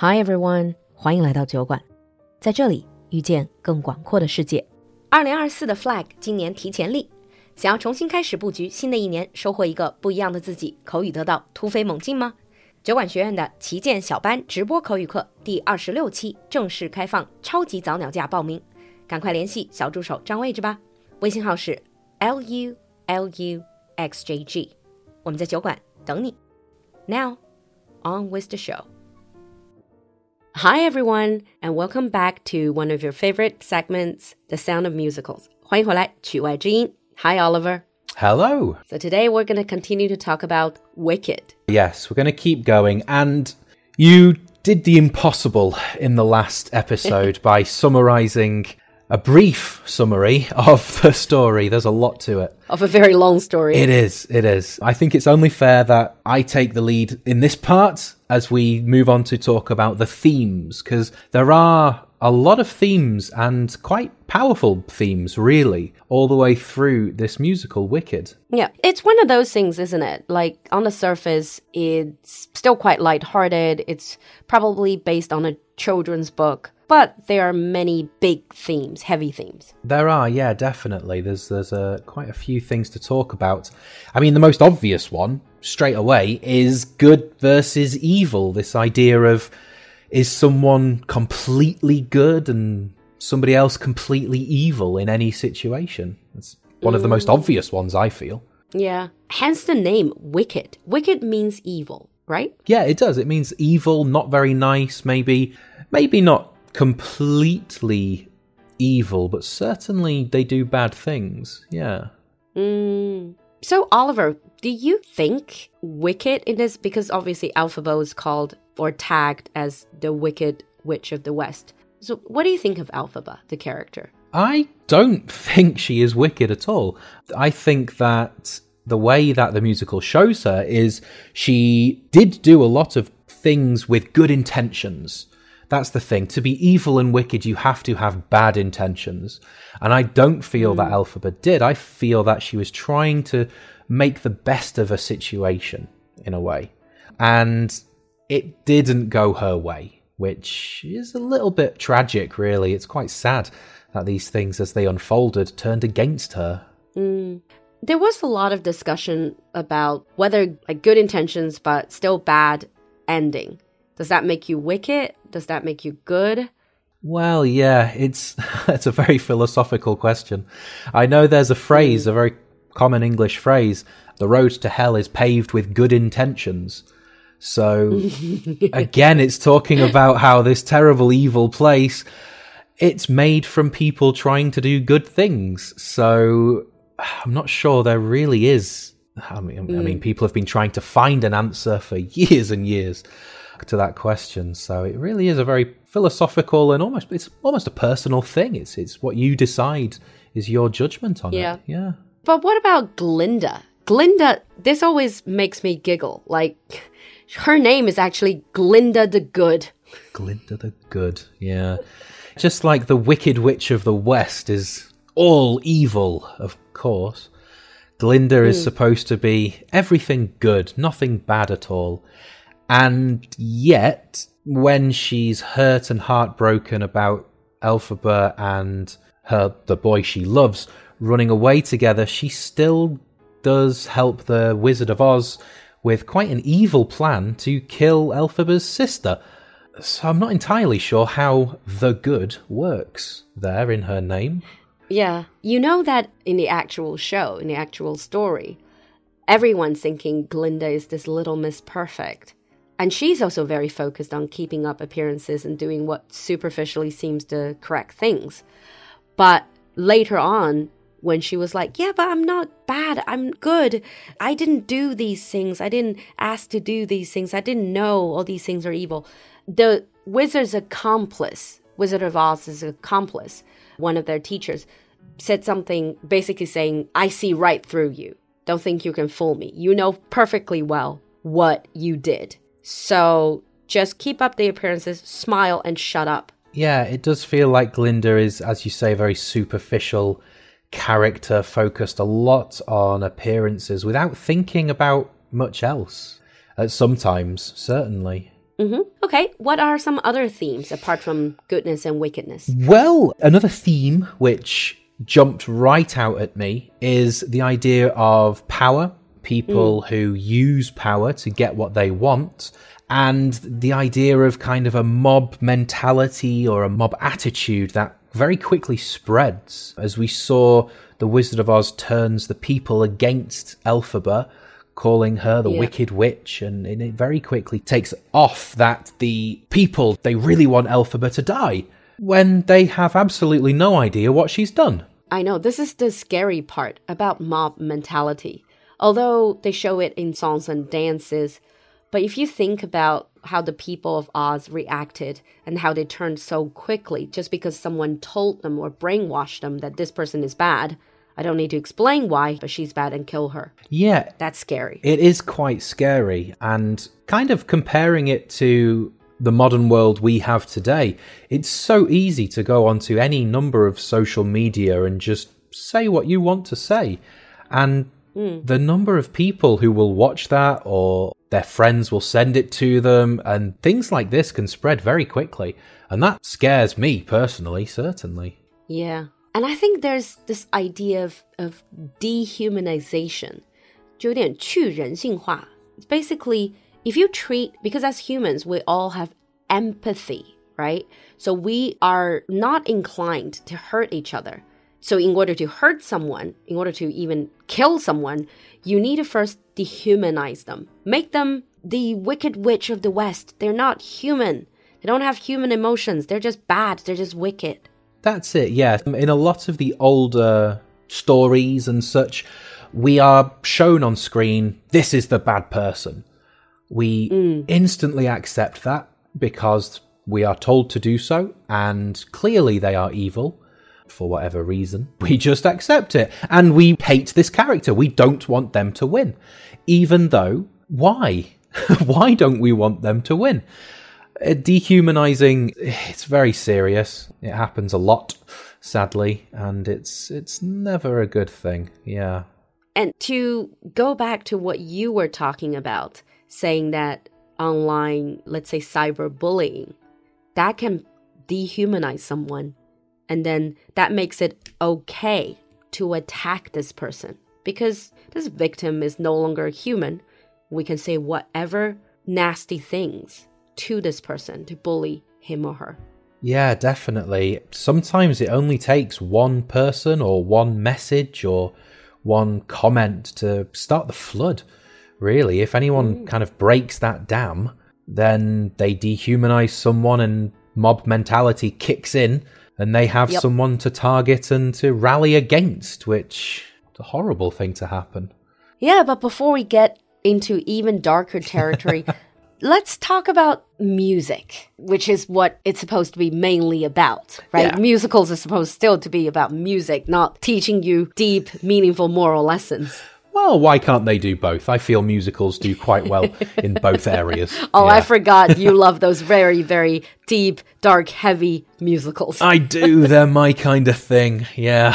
Hi everyone，欢迎来到酒馆，在这里遇见更广阔的世界。二零二四的 flag 今年提前立，想要重新开始布局新的一年，收获一个不一样的自己，口语得到突飞猛进吗？酒馆学院的旗舰小班直播口语课第二十六期正式开放超级早鸟价报名，赶快联系小助手占位置吧，微信号是 l u l u x j g，我们在酒馆等你。Now on with the show. Hi everyone, and welcome back to one of your favorite segments, The Sound of Musicals. 欢迎回来，曲外之音。Hi Oliver. Hello. So today we're going to continue to talk about Wicked. Yes, we're going to keep going. And you did the impossible in the last episode by summarizing a brief summary of the story. There's a lot to it. Of a very long story. It is. It is. I think it's only fair that I take the lead in this part as we move on to talk about the themes, because there are a lot of themes and quite powerful themes, really, all the way through this musical, Wicked. Yeah, it's one of those things, isn't it? Like on the surface, it's still quite lighthearted. It's probably based on a children's book, but there are many big themes, heavy themes. There are, yeah, definitely. There's there's uh, quite a few things to talk about. I mean, the most obvious one straight away is good versus evil. This idea of is someone completely good and somebody else completely evil in any situation. It's one of the most obvious ones, I feel. Yeah, hence the name Wicked. Wicked means evil, right? Yeah, it does. It means evil, not very nice, maybe maybe not completely evil, but certainly they do bad things. Yeah. Mm. So, Oliver, do you think Wicked in this, because obviously Elphaba is called or tagged as the Wicked Witch of the West. So, what do you think of Elphaba, the character? I don't think she is wicked at all. I think that the way that the musical shows her is she did do a lot of things with good intentions. That's the thing. To be evil and wicked, you have to have bad intentions. And I don't feel mm. that Elphaba did. I feel that she was trying to make the best of a situation in a way. And it didn't go her way, which is a little bit tragic, really. It's quite sad that these things, as they unfolded, turned against her. Mm. There was a lot of discussion about whether like good intentions but still bad ending. Does that make you wicked? Does that make you good? Well, yeah, it's it's a very philosophical question. I know there's a phrase, a very common English phrase, the road to hell is paved with good intentions. So again, it's talking about how this terrible evil place it's made from people trying to do good things. So I'm not sure there really is. I mean, mm. I mean, mm. people have been trying to find an answer for years and years to that question. So it really is a very philosophical and almost it's almost a personal thing. It's it's what you decide is your judgment on yeah. it. Yeah. But what about Glinda? Glinda, this always makes me giggle. Like her name is actually Glinda the Good. Glinda the Good, yeah. Just like the Wicked Witch of the West is all evil, of course. Glinda mm. is hmm. supposed to be everything good, nothing bad at all. And yet, when she's hurt and heartbroken about Elphaba and her the boy she loves running away together, she still does help the Wizard of Oz with quite an evil plan to kill Elphaba's sister. So I'm not entirely sure how the good works there in her name. Yeah, you know that in the actual show, in the actual story, everyone's thinking Glinda is this little Miss Perfect. And she's also very focused on keeping up appearances and doing what superficially seems the correct things. But later on, when she was like, Yeah, but I'm not bad. I'm good. I didn't do these things. I didn't ask to do these things. I didn't know all these things are evil. The wizard's accomplice, Wizard of Oz's accomplice, one of their teachers, said something basically saying, I see right through you. Don't think you can fool me. You know perfectly well what you did. So just keep up the appearances, smile, and shut up. Yeah, it does feel like Glinda is, as you say, a very superficial character focused a lot on appearances without thinking about much else. Uh, sometimes, certainly. hmm Okay, what are some other themes apart from goodness and wickedness? Well, another theme which jumped right out at me is the idea of power, people mm. who use power to get what they want, and the idea of kind of a mob mentality or a mob attitude that very quickly spreads as we saw the Wizard of Oz turns the people against Elphaba, calling her the Yeah. Wicked Witch, and and it very quickly takes off that the people they really want Elphaba to die when they have absolutely no idea what she's done. I know this is the scary part about mob mentality. Although they show it in songs and dances, but if you think about how the people of Oz reacted and how they turned so quickly just because someone told them or brainwashed them that this person is bad, I don't need to explain why, but she's bad and kill her. Yeah, That's scary. It is quite scary, and kind of comparing it to the modern world we have today, it's so easy to go onto any number of social media and just say what you want to say. And the number of people who will watch that or their friends will send it to them, and things like this can spread very quickly. And that scares me personally, certainly. Yeah. And I think there's this idea of, of dehumanization. 就有点去人性化. Basically, if you treat, because as humans, we all have empathy, right? So we are not inclined to hurt each other. So in order to hurt someone, in order to even kill someone, you need to first dehumanize them. Make them the wicked witch of the West. They're not human. They don't have human emotions. They're just bad. They're just wicked. That's it, yeah. In a lot of the older stories and such, we are shown on screen this is the bad person. We mm. instantly accept that because we are told to do so, and clearly they are evil for whatever reason. We just accept it, and we hate this character. We don't want them to win. Even though, why? why don't we want them to win? Uh, dehumanizing it's very serious it happens a lot sadly and it's it's never a good thing yeah And to go back to what you were talking about, saying that online, let's say cyberbullying, that can dehumanize someone. And then that makes it okay to attack this person. Because this victim is no longer human. We can say whatever nasty things to this person to bully him or her. yeah definitely. Sometimes it only takes one person or one message or one comment to start the flood really. If anyone mm. kind of breaks that dam then they dehumanize someone and mob mentality kicks in and they have Yep. someone to target and to rally against which is a horrible thing to happen Yeah, but before we get into even darker territory, let's talk about music, which is what it's supposed to be mainly about, right? Yeah. Musicals are supposed still to be about music, not teaching you deep, meaningful moral lessons. Well, why can't they do both? I feel musicals do quite well in both areas. Oh, I forgot you love those very, very deep, dark, heavy musicals. I do. They're my kind of thing. Yeah.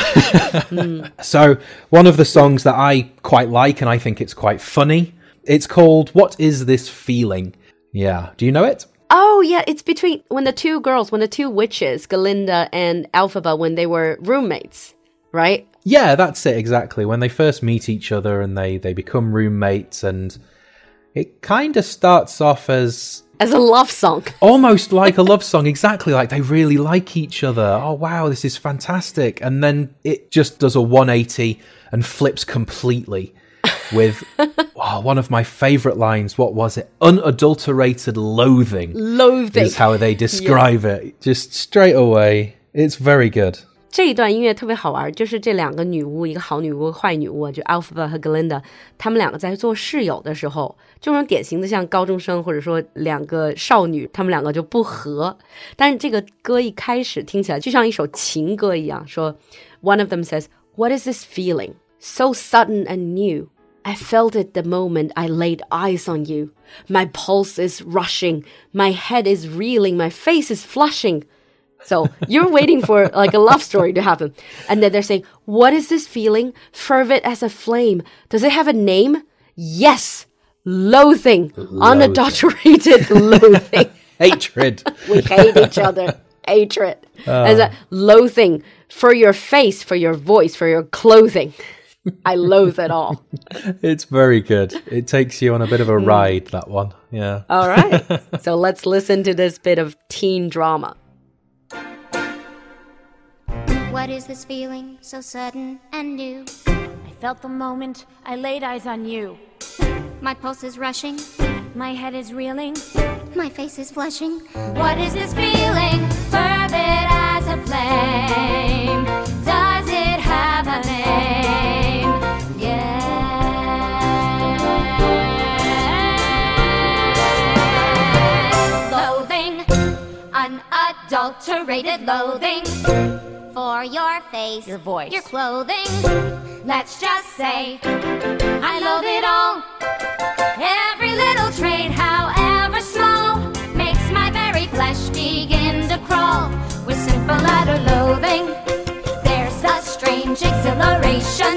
Hmm. So, one of the songs that I quite like and I think it's quite funny, it's called What Is This Feeling? Yeah. Do you know it? Oh, yeah, it's between when the two girls, when the two witches, Galinda and Elphaba, when they were roommates, right? Yeah, that's it exactly. When they first meet each other and they they become roommates and it kind of starts off as As a love song. almost like a love song exactly like they really like each other oh wow this is fantastic and then it just does a 180 and flips completely with oh, one of my favorite lines what was it unadulterated loathing Loathing. is how they describe it just straight away it's very good 这一段音乐特别好玩，就是这两个女巫，一个好女巫和坏女巫，就 Alphaba 和 Glinda，她们两个在做室友的时候，这种典型的像高中生或者说两个少女，她们两个就不和。但是这个歌一开始听起来就像一首情歌一样，说 One of them says, "What is this feeling? So sudden and new." I felt it the moment I laid eyes on you. My pulse is rushing, my head is reeling, my face is flushing. So you're waiting for like a love story to happen. And then they're saying, What is this feeling? Fervid as a flame. Does it have a name? Yes, loathing, unadulterated loathing. Hatred. we hate each other. Hatred. Ah. As a loathing for your face, for your voice, for your clothing. I loathe it all. it's very good. It takes you on a bit of a Hmm. ride, that one. Yeah. All right. so let's listen to this bit of teen drama. What is this feeling so sudden and new? I felt the moment I laid eyes on you. My pulse is rushing, My head is reeling. my face is flushing. What is this feeling? Fervid as a flame. Does it have a name? Yes. Loathing, unadulterated loathing. For your face, Your voice. your clothing. Let's just say I love it all. Every little trait, however small, makes my very flesh begin to crawl. With simple utter loathing, there's a strange exhilaration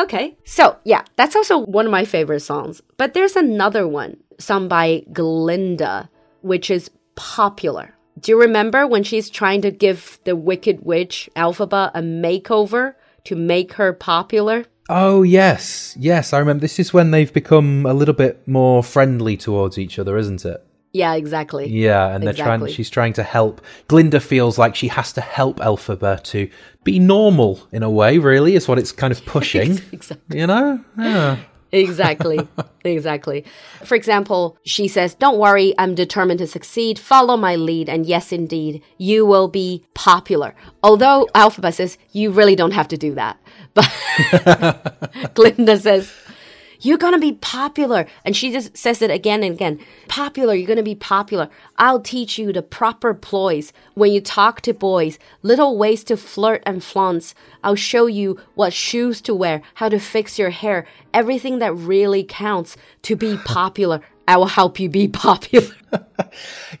Okay. So, yeah, that's also one of my favorite songs. But there's another one sung by Glinda, which is popular. Do you remember when she's trying to give the Wicked Witch Elphaba a makeover to make her popular? Oh, yes. Yes, I remember. This is when they've become a little bit more friendly towards each other, isn't it? Yeah, exactly. Yeah, and they're Exactly. trying. She's trying to help. Glinda feels like she has to help Elphaba to be normal in a way. Really, is what it's kind of pushing. Exactly. You know? Yeah. Exactly. exactly. For example, she says, Don't worry, I'm determined to succeed. Follow my lead. And yes, indeed, you will be popular. Although Alphabet says, You really don't have to do that. But Glinda says, You're going to be popular. And she just says it again and again. Popular, you're going to be popular. I'll teach you the proper ploys when you talk to boys, little ways to flirt and flaunt. I'll show you what shoes to wear, how to fix your hair, everything that really counts to be popular. I will help you be popular.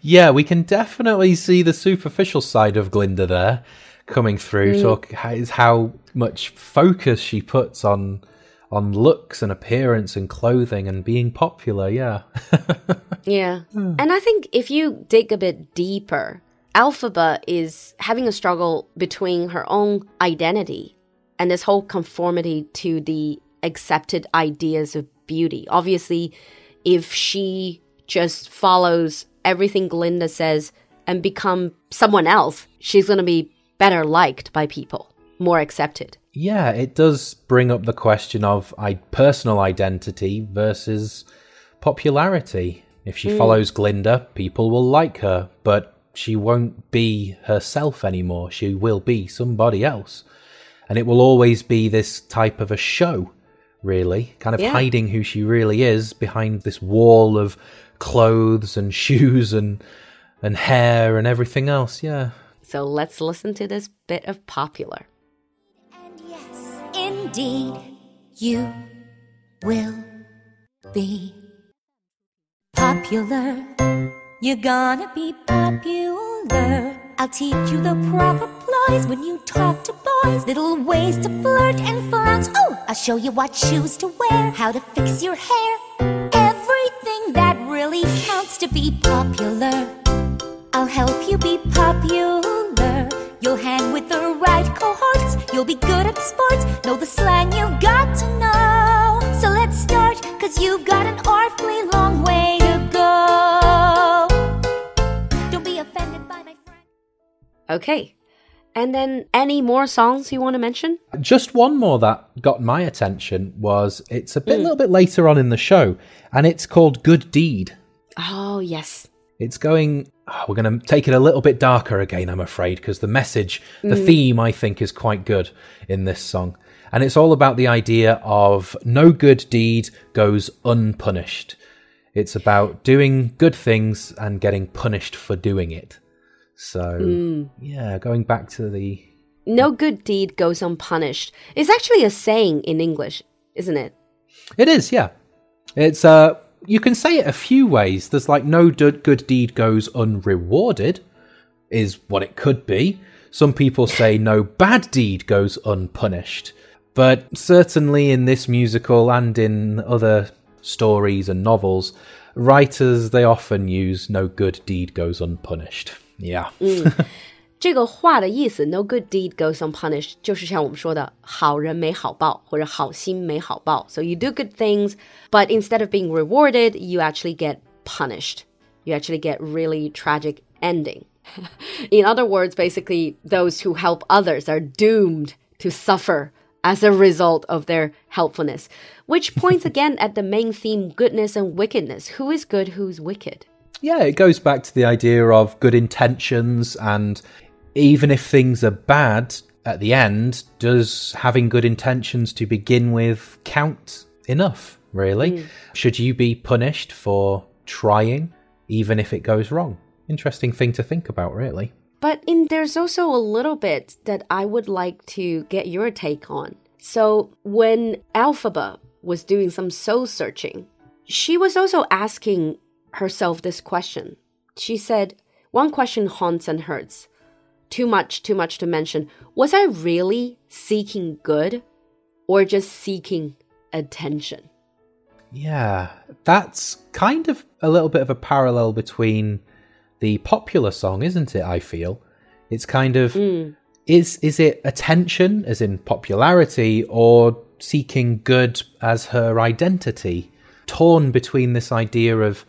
Yeah, we can definitely see the superficial side of Glinda there coming through. Mm. Talk how, is how much focus she puts on on looks and appearance and clothing and being popular. Yeah. Yeah. Hmm. And I think if you dig a bit deeper, Elphaba is having a struggle between her own identity and this whole conformity to the accepted ideas of beauty. Obviously, if she just follows everything Glinda says and become someone else, she's going to be better liked by people, more accepted. Yeah, it does bring up the question of I, personal identity versus popularity. If she hmm. follows Glinda, people will like her, but she won't be herself anymore. She will be somebody else. And it will always be this type of a show, really, kind of Yeah. hiding who she really is behind this wall of clothes and shoes and and hair and everything else. Yeah. So let's listen to this bit of popular. Indeed, you will be popular. You're gonna be popular. I'll teach you the proper ploys when you talk to boys. Little ways to flirt and flounce. Oh, I'll show you what shoes to wear, how to fix your hair. Everything that really counts to be popular. I'll help you be popular. You'll hang with the right cohorts. You'll be good at sports. Know the slang you've got to know. So let's start, cause you've got an awfully long way to go. Don't be offended by my friend. Okay. And then any more songs you want to mention? Just one more that got my attention was it's a bit, mm. little bit later on in the show, and it's called Good Deed. Oh, yes. It's going. Oh, we're going to take it a little bit darker again, I'm afraid, because the message, the mm. theme, I think, is quite good in this song. And it's all about the idea of no good deed goes unpunished. It's about doing good things and getting punished for doing it. So, mm. yeah, going back to the. No good deed goes unpunished. It's actually a saying in English, isn't it? It is, yeah. It's uh you can say it a few ways. There's like no good deed goes unrewarded, is what it could be. Some people say no bad deed goes unpunished. But certainly in this musical and in other stories and novels, writers they often use no good deed goes unpunished. Yeah. Mm. 这个话的意思，no good deed goes unpunished，就是像我们说的，好人没好报，或者好心没好报。So you do good things, but instead of being rewarded, you actually get punished. You actually get really tragic ending. In other words, basically, those who help others are doomed to suffer as a result of their helpfulness, which points again at the main theme goodness and wickedness. Who is good, who's wicked? Yeah, it goes back to the idea of good intentions, and even if things are bad at the end, does having good intentions to begin with count enough, really? Mm. Should you be punished for trying, even if it goes wrong? Interesting thing to think about, really. But in there's also a little bit that I would like to get your take on. So when Elphaba was doing some soul searching, she was also asking herself this question. She said, one question haunts and hurts. Too much, too much to mention. Was I really seeking good or just seeking attention? Yeah, that's kind of a little bit of a parallel between the popular song, isn't it? I feel it's kind of mm. is is it attention as in popularity or seeking good as her identity? Torn between this idea of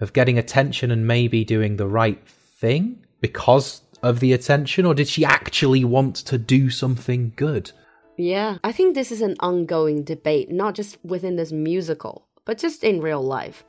of getting attention and maybe doing the right thing because of the attention, or did she actually want to do something good? Yeah, I think this is an ongoing debate, not just within this musical, but just in real life.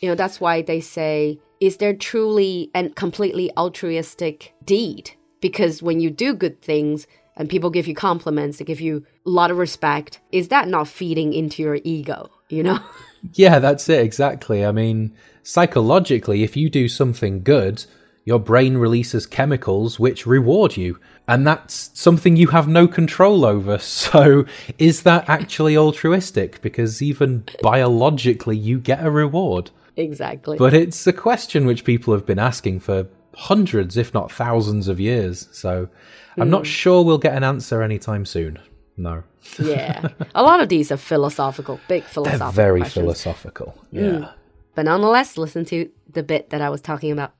You know, that's why they say is there truly a completely altruistic deed? Because when you do good things and people give you compliments, they give you a lot of respect, is that not feeding into your ego, you know? Yeah, that's it, exactly. I mean, psychologically, if you do something good, your brain releases chemicals which reward you. And that's something you have no control over. So, is that actually altruistic? Because even biologically, you get a reward. Exactly. But it's a question which people have been asking for hundreds, if not thousands of years. So I'm mm. not hmm. sure we'll get an answer anytime soon. No. yeah. A lot of these are philosophical, big philosophical. They're very questions. philosophical. Hmm. Yeah. Mm. But nonetheless, listen to the bit that I was talking about.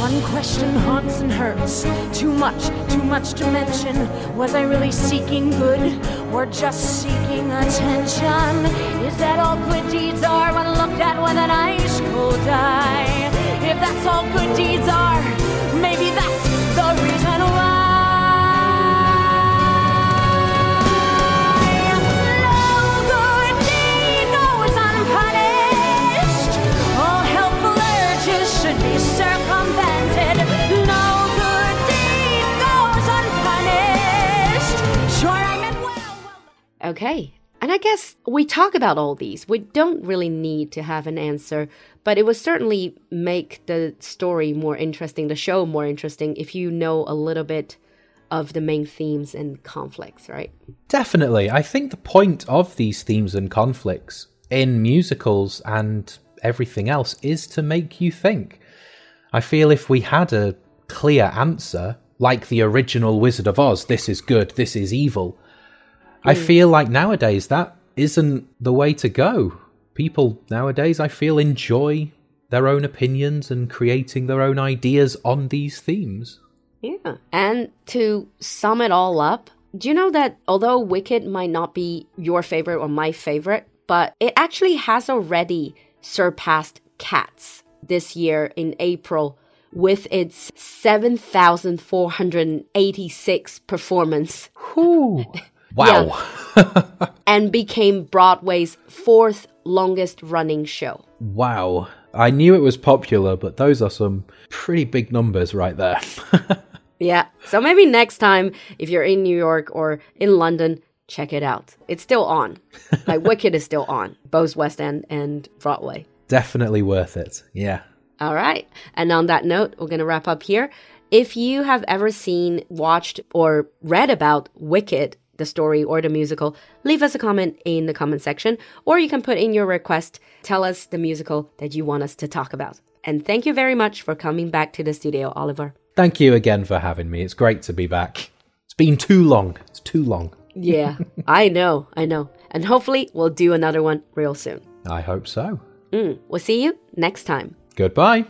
One question haunts and hurts. Too much, too much to mention. Was I really seeking good or just seeking attention? Is that all good deeds are when looked at with an ice cold eye? If that's all good deeds are, maybe that's Okay. And I guess we talk about all these. We don't really need to have an answer, but it would certainly make the story more interesting, the show more interesting, if you know a little bit of the main themes and conflicts, right? Definitely. I think the point of these themes and conflicts in musicals and everything else is to make you think. I feel if we had a clear answer, like the original Wizard of Oz, this is good, this is evil, I hmm. feel like nowadays that isn't the way to go. People nowadays, I feel, enjoy their own opinions and creating their own ideas on these themes. Yeah. And to sum it all up, do you know that although Wicked might not be your favorite or my favorite, but it actually has already surpassed Cats this year in April with its 7,486 performance. Wow. Yeah. and became Broadway's fourth longest running show. Wow. I knew it was popular, but those are some pretty big numbers right there. yeah. So maybe next time, if you're in New York or in London, check it out. It's still on. Like Wicked is still on, both West End and Broadway. Definitely worth it. Yeah. All right. And on that note, we're going to wrap up here. If you have ever seen, watched, or read about Wicked, the story or the musical, leave us a comment in the comment section, or you can put in your request. Tell us the musical that you want us to talk about. And thank you very much for coming back to the studio, Oliver. Thank you again for having me. It's great to be back. It's been too long. It's too long. Yeah, I know, I know. And hopefully, we'll do another one real soon. I hope so. Mm, we'll see you next time. Goodbye.